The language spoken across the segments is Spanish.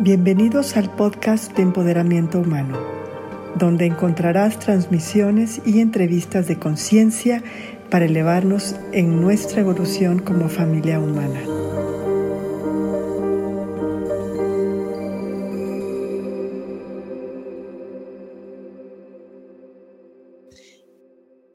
Bienvenidos al podcast de Empoderamiento Humano, donde encontrarás transmisiones y entrevistas de conciencia para elevarnos en nuestra evolución como familia humana.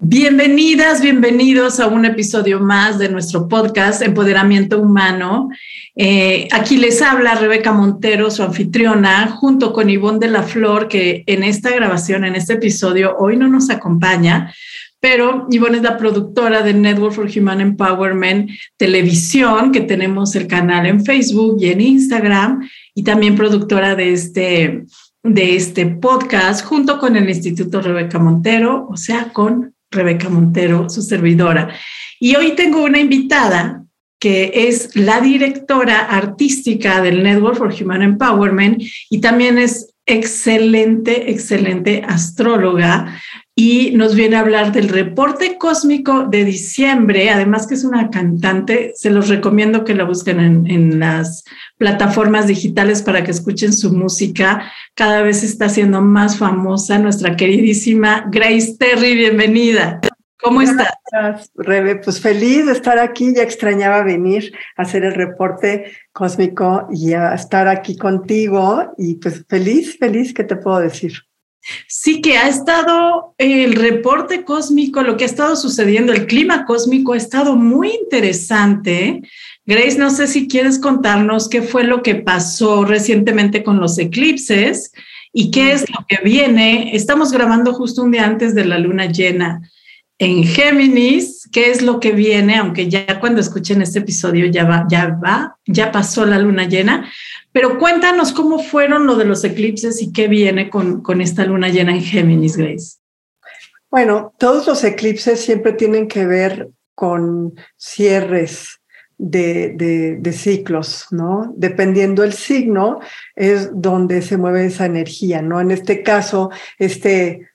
Bienvenidas, bienvenidos a un episodio más de nuestro podcast Empoderamiento Humano. Eh, aquí les habla Rebeca Montero, su anfitriona, junto con Ivonne de la Flor, que en esta grabación, en este episodio, hoy no nos acompaña, pero Ivonne es la productora de Network for Human Empowerment Televisión, que tenemos el canal en Facebook y en Instagram, y también productora de este, de este podcast, junto con el Instituto Rebeca Montero, o sea, con Rebeca Montero, su servidora. Y hoy tengo una invitada que es la directora artística del Network for Human Empowerment y también es excelente, excelente astróloga. Y nos viene a hablar del reporte cósmico de diciembre, además que es una cantante, se los recomiendo que la busquen en, las plataformas digitales para que escuchen su música, cada vez está siendo más famosa nuestra queridísima Grace Terry, bienvenida. ¿Cómo estás? Rebe, pues feliz de estar aquí, ya extrañaba venir a hacer el reporte cósmico y a estar aquí contigo y pues feliz, feliz, ¿qué te puedo decir? Sí, que ha estado el reporte cósmico, lo que ha estado sucediendo, el clima cósmico ha estado muy interesante. Grace, no sé si quieres contarnos qué fue lo que pasó recientemente con los eclipses y qué es lo que viene. Estamos grabando justo un día antes de la luna llena en Géminis, qué es lo que viene, aunque ya cuando escuchen este episodio ya va, ya va, ya pasó la luna llena, pero cuéntanos cómo fueron lo de los eclipses y qué viene con, con esta luna llena en Géminis, Grace. Bueno, todos los eclipses siempre tienen que ver con cierres de, de, de, ciclos, ¿no? Dependiendo el signo, es donde se mueve esa energía, ¿no? En este caso, este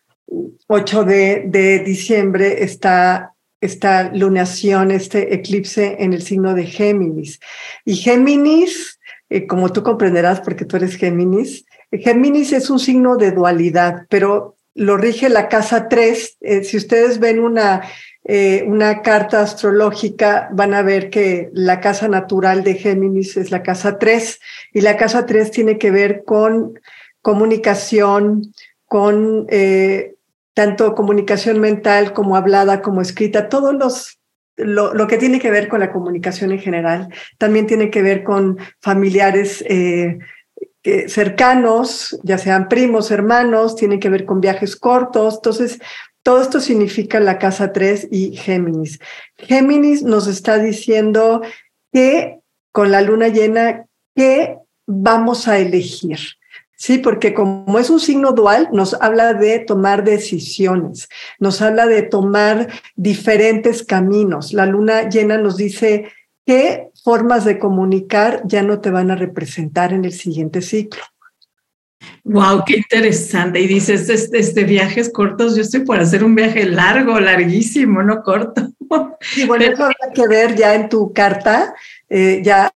8 de, diciembre está esta lunación, este eclipse en el signo de Géminis. Y Géminis eh, como tú comprenderás porque tú eres Géminis, Géminis es un signo de dualidad, pero lo rige la casa 3. Eh, si ustedes ven una, eh, una carta astrológica, van a ver que la casa natural de Géminis es la casa 3 y la casa 3 tiene que ver con comunicación, con tanto comunicación mental como hablada, como escrita, todos los lo, que tiene que ver con la comunicación en general, también tiene que ver con familiares eh, cercanos, ya sean primos, hermanos, tiene que ver con viajes cortos. Entonces, todo esto significa la casa 3 y Géminis. Géminis nos está diciendo que con la luna llena, ¿qué vamos a elegir? Sí, porque como es un signo dual, nos habla de tomar decisiones, nos habla de tomar diferentes caminos. La luna llena nos dice qué formas de comunicar ya no te van a representar en el siguiente ciclo. Wow, qué interesante. Y dices, este, este, viajes cortos, yo estoy por hacer un viaje largo, larguísimo, no corto. Y bueno, eso habrá que ver ya en tu carta, eh, ya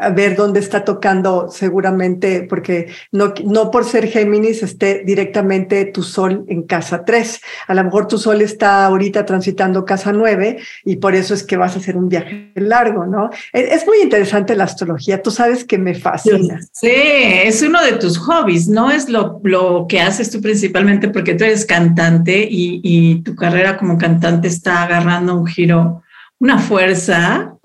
a ver dónde está tocando seguramente, porque no, no por ser Géminis esté directamente tu sol en casa 3. A lo mejor tu sol está ahorita transitando casa 9 y por eso es que vas a hacer un viaje largo, ¿no? E, es, muy interesante la astrología, tú sabes que me fascina. Sí, es uno de tus hobbies, no es lo, lo que haces tú principalmente porque tú eres cantante y, y tu carrera como cantante está agarrando un giro, una fuerza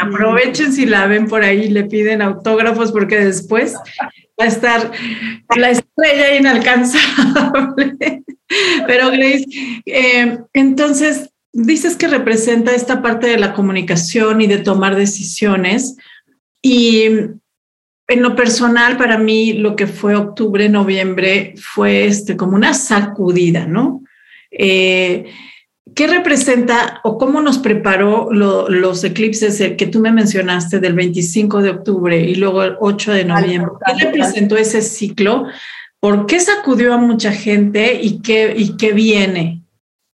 Aprovechen si la ven por ahí, le piden autógrafos porque después va a estar la estrella inalcanzable. Pero Grace, eh, entonces dices que representa esta parte de la comunicación y de tomar decisiones. Y en lo personal, para mí, lo que fue octubre, noviembre, fue este, como una sacudida, ¿no? Eh, ¿Qué representa o cómo nos preparó los eclipses que tú me mencionaste del 25 de octubre y luego el 8 de noviembre? ¿Qué representó ese ciclo? ¿Por qué sacudió a mucha gente y qué, y qué viene?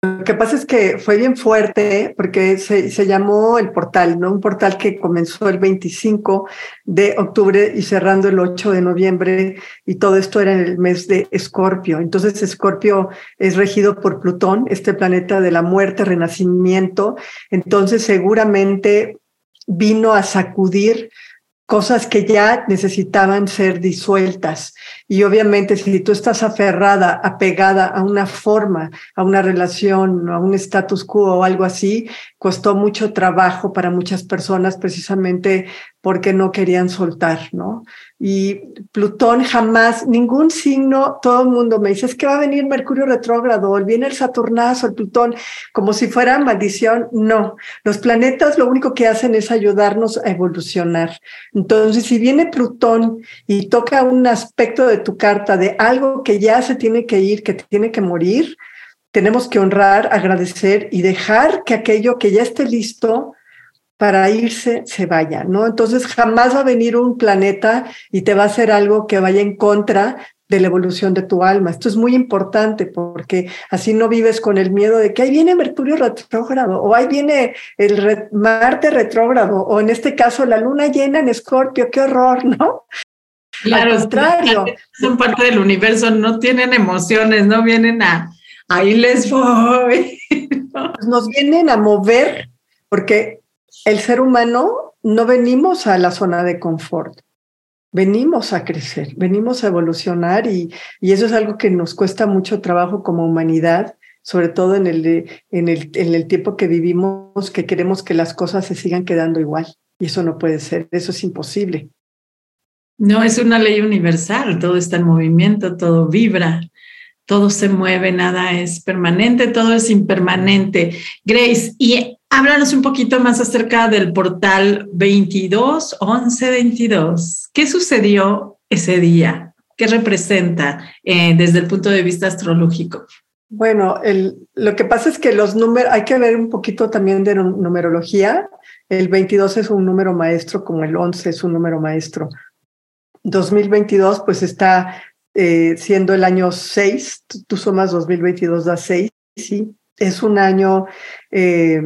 Lo que pasa es que fue bien fuerte porque se, se, llamó el portal, ¿no? Un portal que comenzó el 25 de octubre y cerrando el 8 de noviembre y todo esto era en el mes de Escorpio. Entonces Escorpio es regido por Plutón, este planeta de la muerte, renacimiento. Entonces seguramente vino a sacudir cosas que ya necesitaban ser disueltas. Y obviamente si tú estás aferrada, apegada a una forma, a una relación, a un status quo o algo así, costó mucho trabajo para muchas personas precisamente porque no querían soltar, ¿no? Y Plutón jamás, ningún signo, todo el mundo me dice, es que va a venir Mercurio retrógrado, viene el Saturnazo, el Plutón, como si fuera maldición. No, los planetas lo único que hacen es ayudarnos a evolucionar. Entonces, si viene Plutón y toca un aspecto de tu carta de algo que ya se tiene que ir, que tiene que morir, tenemos que honrar, agradecer y dejar que aquello que ya esté listo para irse se vaya, ¿no? Entonces jamás va a venir un planeta y te va a hacer algo que vaya en contra de la evolución de tu alma. Esto es muy importante porque así no vives con el miedo de que ahí viene Mercurio retrógrado o ahí viene el Marte retrógrado o en este caso la luna llena en Escorpio, qué horror, ¿no? Claro, Al contrario. Son parte del universo, no tienen emociones, no vienen a, ahí les voy. Nos vienen a mover porque el ser humano no venimos a la zona de confort, venimos a crecer, venimos a evolucionar y, y eso es algo que nos cuesta mucho trabajo como humanidad, sobre todo en el, en, el, en el tiempo que vivimos, que queremos que las cosas se sigan quedando igual. Y eso no puede ser, eso es imposible. No, es una ley universal, todo está en movimiento, todo vibra, todo se mueve, nada es permanente, todo es impermanente. Grace, y háblanos un poquito más acerca del portal 22 11 22. ¿Qué sucedió ese día? ¿Qué representa eh, desde el punto de vista astrológico? Bueno, lo que pasa es que los números, hay que ver un poquito también de numerología. El 22 es un número maestro, como el 11 es un número maestro. 2022 pues está eh, siendo el año 6, tú, sumas 2022 da 6, sí, es un año eh,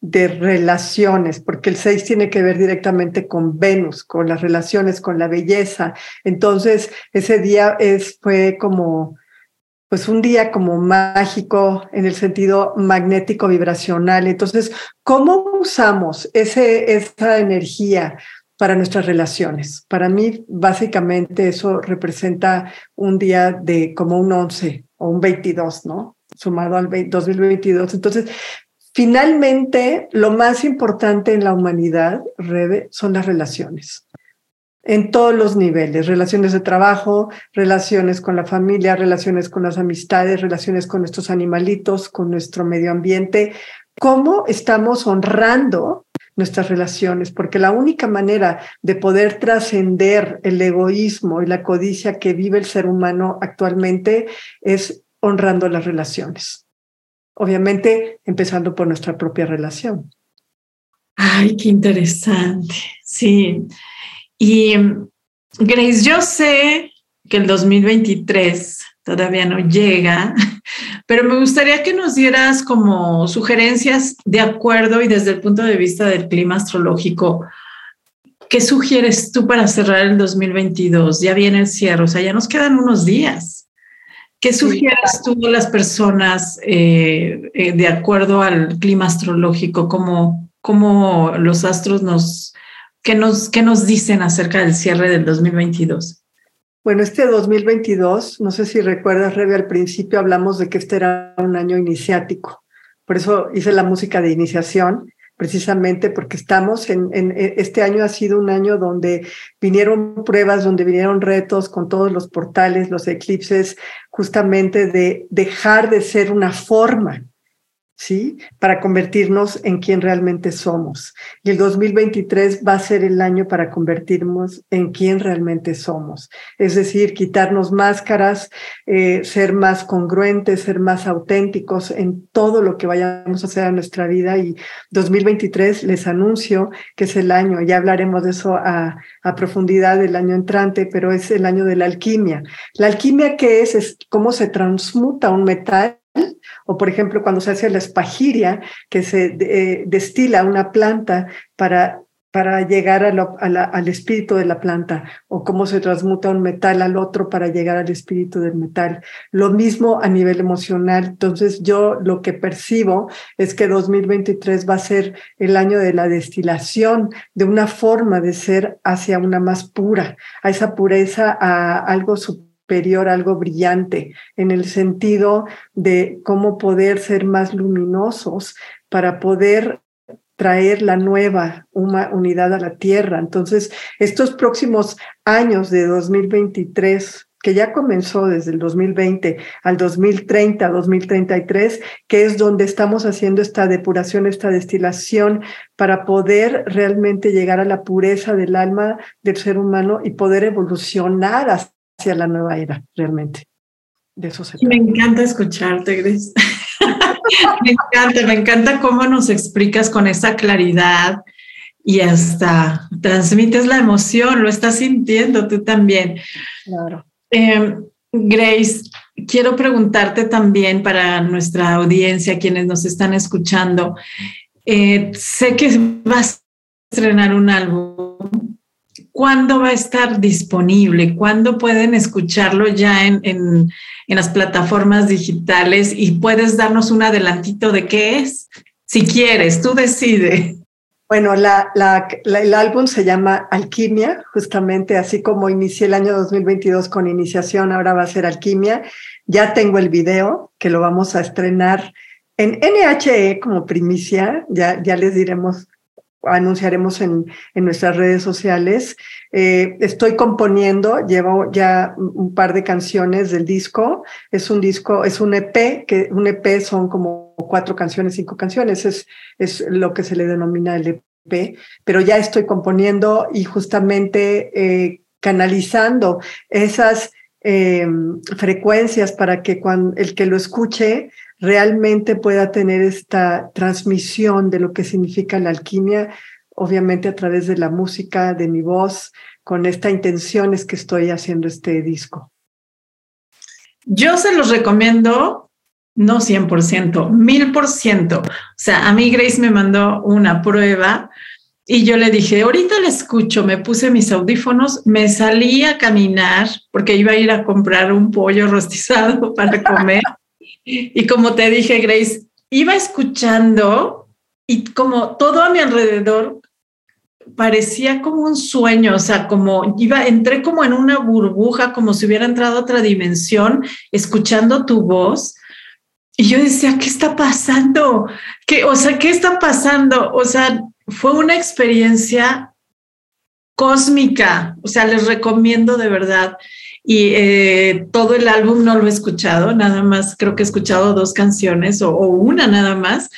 de relaciones, porque el 6 tiene que ver directamente con Venus, con las relaciones, con la belleza. Entonces, ese día es, fue como, pues un día como mágico en el sentido magnético vibracional. Entonces, ¿cómo usamos ese, esa energía para nuestras relaciones. Para mí, básicamente, eso representa un día de como un 11 o un 22, ¿no? Sumado al 2022. Entonces, finalmente, lo más importante en la humanidad, Rebe, son las relaciones. En todos los niveles, relaciones de trabajo, relaciones con la familia, relaciones con las amistades, relaciones con nuestros animalitos, con nuestro medio ambiente. ¿Cómo estamos honrando nuestras relaciones, porque la única manera de poder trascender el egoísmo y la codicia que vive el ser humano actualmente es honrando las relaciones. Obviamente, empezando por nuestra propia relación. Ay, qué interesante. Sí. Y Grace, yo sé que el 2023 todavía no llega, pero me gustaría que nos dieras como sugerencias de acuerdo y desde el punto de vista del clima astrológico. ¿Qué sugieres tú para cerrar el 2022? Ya viene el cierre, o sea, ya nos quedan unos días. ¿Qué sugieres tú a las personas eh, eh, de acuerdo al clima astrológico? ¿Cómo, cómo los astros nos, qué nos, qué nos dicen acerca del cierre del 2022? Bueno, este 2022, no sé si recuerdas, Rebe, al principio hablamos de que este era un año iniciático. Por eso hice la música de iniciación, precisamente porque estamos en, en, este año ha sido un año donde vinieron pruebas, donde vinieron retos con todos los portales, los eclipses, justamente de dejar de ser una forma, ¿sí? Para convertirnos en quien realmente somos. Y el 2023 va a ser el año para convertirnos en quien realmente somos. Es decir, quitarnos máscaras, eh, ser más congruentes, ser más auténticos en todo lo que vayamos a hacer en nuestra vida. Y 2023 les anuncio que es el año, ya hablaremos de eso a, profundidad el año entrante, pero es el año de la alquimia. La alquimia, ¿qué es? Es cómo se transmuta un metal o por ejemplo cuando se hace la espagiria, que se eh, destila una planta para para llegar al espíritu de la planta o cómo se transmuta un metal al otro para llegar al espíritu del metal. Lo mismo a nivel emocional. Entonces yo lo que percibo es que 2023 va a ser el año de la destilación de una forma de ser hacia una más pura, a esa pureza, a algo superior, algo brillante, en el sentido de cómo poder ser más luminosos para poder traer la nueva unidad a la Tierra. Entonces, estos próximos años de 2023 que ya comenzó desde el 2020 al 2030, 2033, que es donde estamos haciendo esta depuración, esta destilación para poder realmente llegar a la pureza del alma del ser humano y poder evolucionar hacia la nueva era, realmente. De eso se Me encanta escucharte, Gris. me encanta, me encanta cómo nos explicas con esa claridad y hasta transmites la emoción, lo estás sintiendo tú también. Claro. Em, Grace, quiero preguntarte también para nuestra audiencia, quienes nos están escuchando, eh, sé que vas a estrenar un álbum. ¿Cuándo va a estar disponible? ¿Cuándo pueden escucharlo ya en, en, en las plataformas digitales y puedes darnos un adelantito de qué es. Si quieres, tú decide. Bueno, el álbum se llama Alquimia, justamente así como inicié el año 2022 con iniciación, ahora va a ser Alquimia. Ya tengo el video que lo vamos a estrenar en NHE como primicia, ya, ya les diremos anunciaremos en, en nuestras redes sociales. Eh, estoy componiendo, llevo ya un par de canciones del disco. Es un disco, es un EP, que un EP son como cuatro canciones, cinco canciones, es, es lo que se le denomina el EP, pero ya estoy componiendo y justamente eh, canalizando esas eh, frecuencias para que cuando el que lo escuche realmente pueda tener esta transmisión de lo que significa la alquimia, obviamente a través de la música, de mi voz, con esta intención es que estoy haciendo este disco. Yo se los recomiendo, no 100%, 1000%. O sea, a mí Grace me mandó una prueba y yo le dije, ahorita la escucho, me puse mis audífonos, me salí a caminar porque iba a ir a comprar un pollo rostizado para comer. Y como te dije, Grace, iba escuchando y como todo a mi alrededor parecía como un sueño, o sea, como iba, entré como en una burbuja, como si hubiera entrado a otra dimensión, escuchando tu voz. Y yo decía, ¿qué está pasando? ¿Qué, o sea, ¿qué está pasando? O sea, fue una experiencia cósmica. O sea, les recomiendo de verdad y eh, todo el álbum no lo he escuchado, nada más creo que he escuchado dos canciones o, una nada más.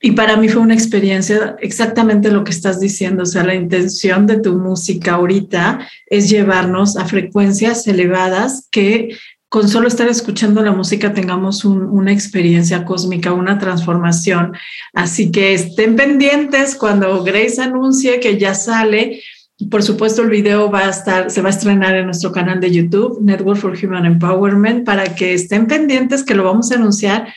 Y para mí fue una experiencia exactamente lo que estás diciendo, o sea, la intención de tu música ahorita es llevarnos a frecuencias elevadas que con solo estar escuchando la música tengamos una experiencia cósmica, una transformación. Así que estén pendientes cuando Grace anuncie que ya sale por supuesto, el video va a estar, se va a estrenar en nuestro canal de YouTube, Network for Human Empowerment, para que estén pendientes que lo vamos a anunciar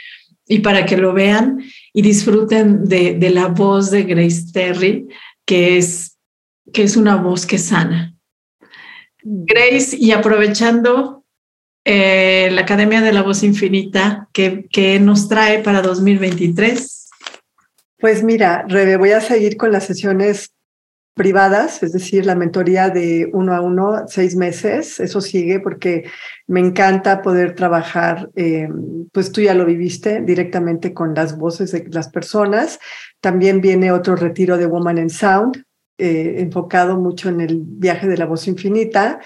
y para que lo vean y disfruten de, la voz de Grace Terry, que es, que es una voz que sana. Grace, y aprovechando eh, la Academia de la Voz Infinita, que, nos trae para 2023? Pues mira, Rebe, voy a seguir con las sesiones privadas, es decir, la mentoría de uno a uno, seis meses, eso sigue porque me encanta poder trabajar, eh, pues tú ya lo viviste directamente con las voces de las personas. También viene otro retiro de Woman in Sound, eh, enfocado mucho en el viaje de la voz infinita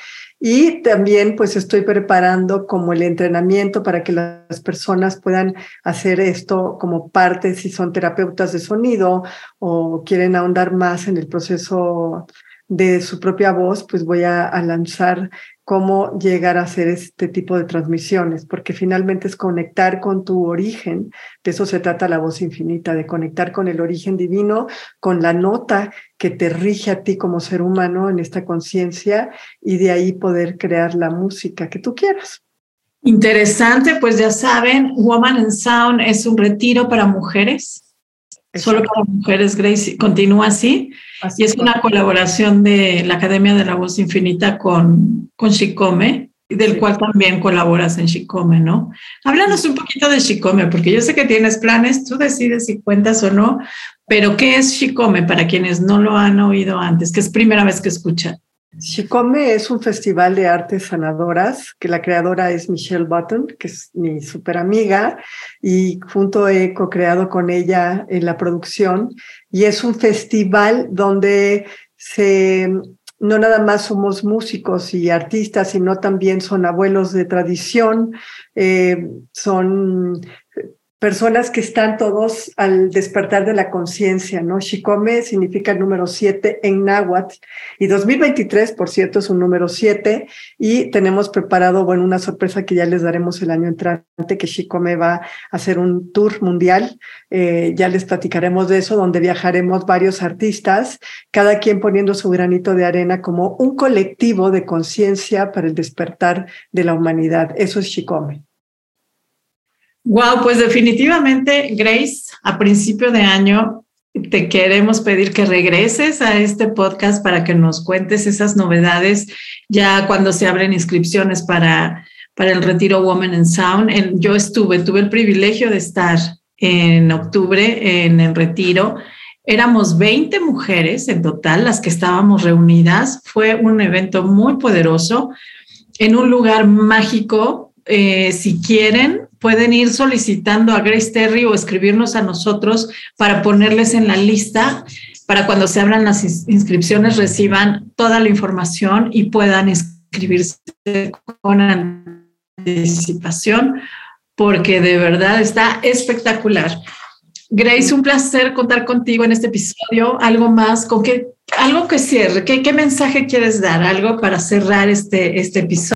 y también pues estoy preparando como el entrenamiento para que las personas puedan hacer esto como parte si son terapeutas de sonido o quieren ahondar más en el proceso de su propia voz, pues voy a, a lanzar cómo llegar a hacer este tipo de transmisiones, porque finalmente es conectar con tu origen, de eso se trata la voz infinita, de conectar con el origen divino, con la nota que te rige a ti como ser humano en esta conciencia y de ahí poder crear la música que tú quieras. Interesante, pues ya saben, Woman in Sound es un retiro para mujeres, solo para mujeres, Grace, continúa así, y es una colaboración de la Academia de la Voz Infinita con, con Shikome, del cual también colaboras en Shikome, ¿no? Háblanos un poquito de Shikome, porque yo sé que tienes planes, tú decides si cuentas o no, pero ¿qué es Shikome para quienes no lo han oído antes, que es primera vez que escuchan? Shikome es un festival de artes sanadoras, que la creadora es Michelle Button, que es mi súper amiga, y junto he co-creado con ella en la producción. Y es un festival donde se, no nada más somos músicos y artistas, sino también son abuelos de tradición, eh, son personas que están todos al despertar de la conciencia, ¿no? Shikome significa el número 7 en náhuatl y 2023, por cierto, es un número 7 y tenemos preparado, bueno, una sorpresa que ya les daremos el año entrante, que Shikome va a hacer un tour mundial, eh, ya les platicaremos de eso, donde viajaremos varios artistas, cada quien poniendo su granito de arena como un colectivo de conciencia para el despertar de la humanidad. Eso es Shikome. Wow, pues definitivamente, Grace, a principio de año te queremos pedir que regreses a este podcast para que nos cuentes esas novedades ya cuando se abren inscripciones para, para el retiro Woman in Sound. yo estuve, tuve el privilegio de estar en octubre en el retiro. Éramos 20 mujeres en total las que estábamos reunidas. Fue un evento muy poderoso en un lugar mágico. Eh, si quieren, pueden ir solicitando a Grace Terry o escribirnos a nosotros para ponerles en la lista para cuando se abran las inscripciones reciban toda la información y puedan inscribirse con anticipación, porque de verdad está espectacular. Grace, un placer contar contigo en este episodio. Algo más, con qué, algo que cierre, ¿Qué, qué mensaje quieres dar? Algo para cerrar este, este episodio.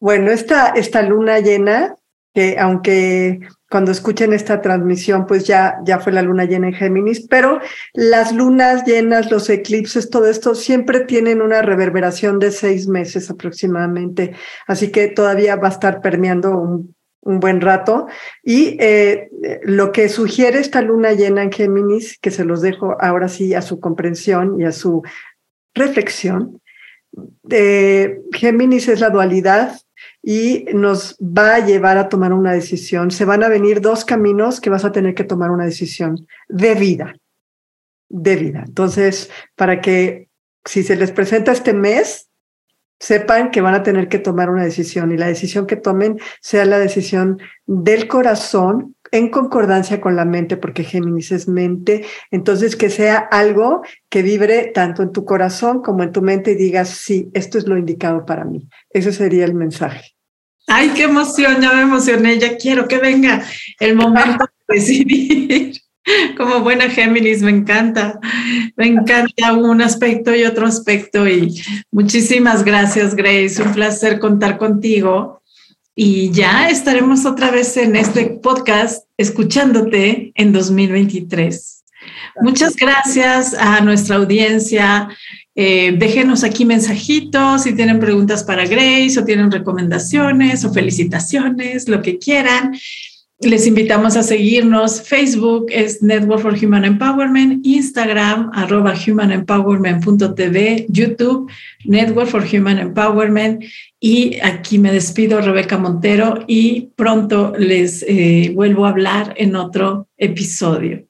Bueno, esta, esta luna llena que aunque cuando escuchen esta transmisión, pues ya, ya fue la luna llena en Géminis, pero las lunas llenas, los eclipses, todo esto siempre tienen una reverberación de seis meses aproximadamente, así que todavía va a estar permeando un, un buen rato. Y eh, lo que sugiere esta luna llena en Géminis, que se los dejo ahora sí a su comprensión y a su reflexión, eh, Géminis es la dualidad, y nos va a llevar a tomar una decisión. Se van a venir dos caminos que vas a tener que tomar una decisión de vida, de vida. Entonces, para que si se les presenta este mes, sepan que van a tener que tomar una decisión y la decisión que tomen sea la decisión del corazón en concordancia con la mente, porque Géminis es mente, entonces que sea algo que vibre tanto en tu corazón como en tu mente y digas, sí, esto es lo indicado para mí. Ese sería el mensaje. Ay, qué emoción, ya me emocioné, ya quiero que venga el momento de decidir. Como buena Géminis, me encanta, me encanta un aspecto y otro aspecto y muchísimas gracias, Grace, un placer contar contigo y ya estaremos otra vez en este podcast escuchándote en 2023. Muchas gracias a nuestra audiencia. Eh, déjenos aquí mensajitos si tienen preguntas para Grace o tienen recomendaciones o felicitaciones, lo que quieran. Les invitamos a seguirnos. Facebook es Network for Human Empowerment, Instagram arroba humanempowerment.tv, YouTube Network for Human Empowerment. Y aquí me despido, Rebeca Montero, y pronto les eh, vuelvo a hablar en otro episodio.